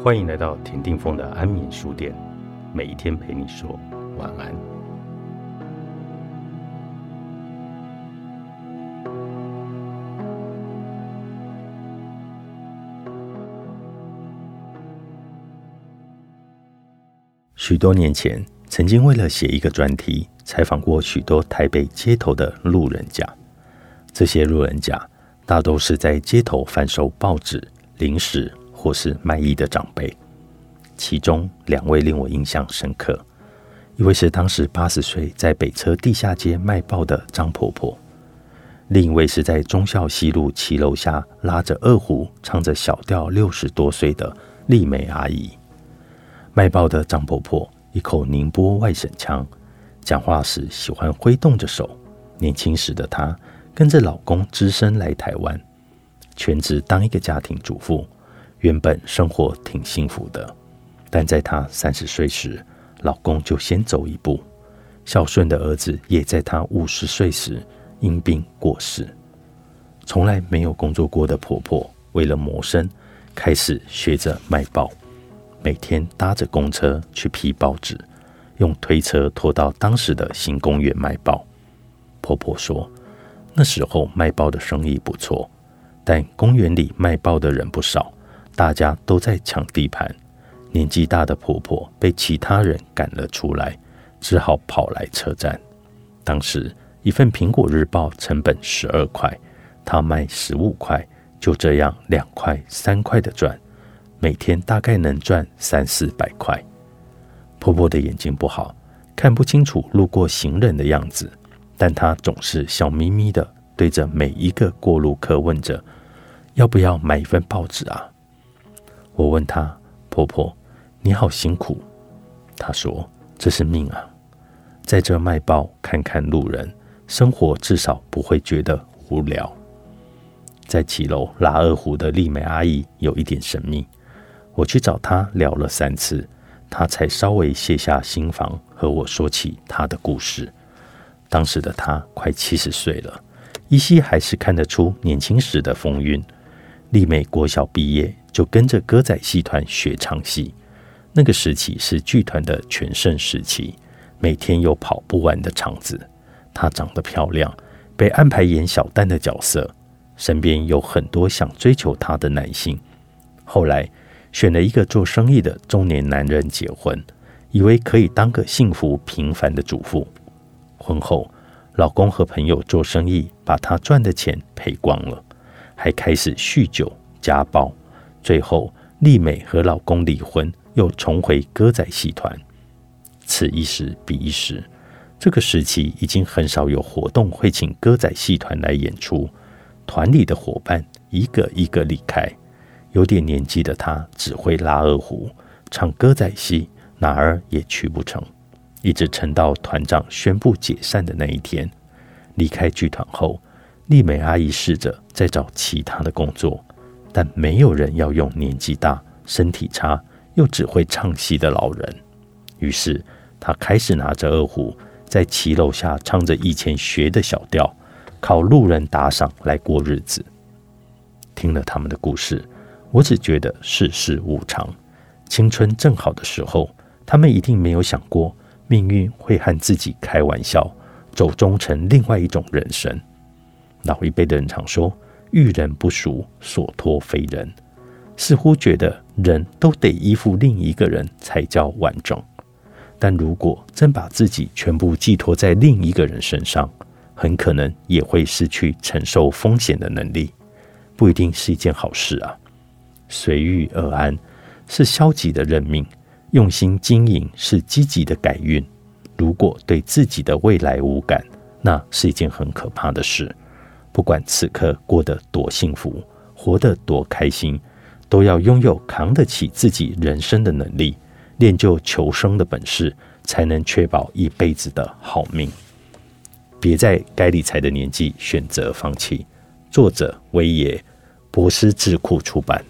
欢迎来到田定峰的安眠书店，每一天陪你说晚安。许多年前，曾经为了写一个专题，采访过许多台北街头的路人甲。这些路人甲大都是在街头贩售报纸、零食。或是卖艺的长辈，其中两位令我印象深刻。一位是当时八十岁在北车地下街卖报的张婆婆，另一位是在忠孝西路骑楼下拉着二胡唱着小调六十多岁的丽美阿姨。卖报的张婆婆一口宁波外省腔，讲话时喜欢挥动着手。年轻时的她跟着老公只身来台湾，全职当一个家庭主妇。原本生活挺幸福的，但在她三十岁时，老公就先走一步。孝顺的儿子也在她五十岁时因病过世。从来没有工作过的婆婆，为了谋生，开始学着卖报，每天搭着公车去批报纸，用推车拖到当时的新公园卖报。婆婆说，那时候卖报的生意不错，但公园里卖报的人不少。大家都在抢地盘，年纪大的婆婆被其他人赶了出来，只好跑来车站。当时一份《苹果日报》成本十二块，她卖十五块，就这样两块三块的赚，每天大概能赚三四百块。婆婆的眼睛不好，看不清楚路过行人的样子，但她总是笑眯眯的对着每一个过路客问着：“要不要买一份报纸啊？”我问她：“婆婆，你好辛苦。”她说：“这是命啊，在这卖报看看路人，生活至少不会觉得无聊。”在骑楼拉二胡的丽美阿姨有一点神秘，我去找她聊了三次，她才稍微卸下心防和我说起她的故事。当时的她快七十岁了，依稀还是看得出年轻时的风韵。丽美国小毕业。就跟着歌仔戏团学唱戏，那个时期是剧团的全盛时期，每天有跑不完的场子。她长得漂亮，被安排演小旦的角色，身边有很多想追求她的男性。后来选了一个做生意的中年男人结婚，以为可以当个幸福平凡的主妇。婚后，老公和朋友做生意，把她赚的钱赔光了，还开始酗酒家暴。最后，丽美和老公离婚，又重回歌仔戏团。此一时彼一时，这个时期已经很少有活动会请歌仔戏团来演出。团里的伙伴一个一个离开，有点年纪的他只会拉二胡、唱歌仔戏，哪儿也去不成。一直撑到团长宣布解散的那一天，离开剧团后，丽美阿姨试着再找其他的工作。但没有人要用年纪大、身体差又只会唱戏的老人。于是，她开始拿着二胡，在骑楼下唱着以前学的小调，靠路人打赏来过日子。听了他们的故事，我只觉得世事无常。青春正好的时候，他们一定没有想过命运会和自己开玩笑，走中成另外一种人生。老一辈的人常说。遇人不淑，所托非人，似乎觉得人都得依附另一个人才叫完整。但如果真把自己全部寄托在另一个人身上，很可能也会失去承受风险的能力，不一定是一件好事啊。随遇而安是消极的认命，用心经营是积极的改运。如果对自己的未来无感，那是一件很可怕的事。不管此刻过得多幸福，活得多开心，都要拥有扛得起自己人生的能力，练就求生的本事，才能确保一辈子的好命。别在该理财的年纪选择放弃。作者：威爷，博思智库出版。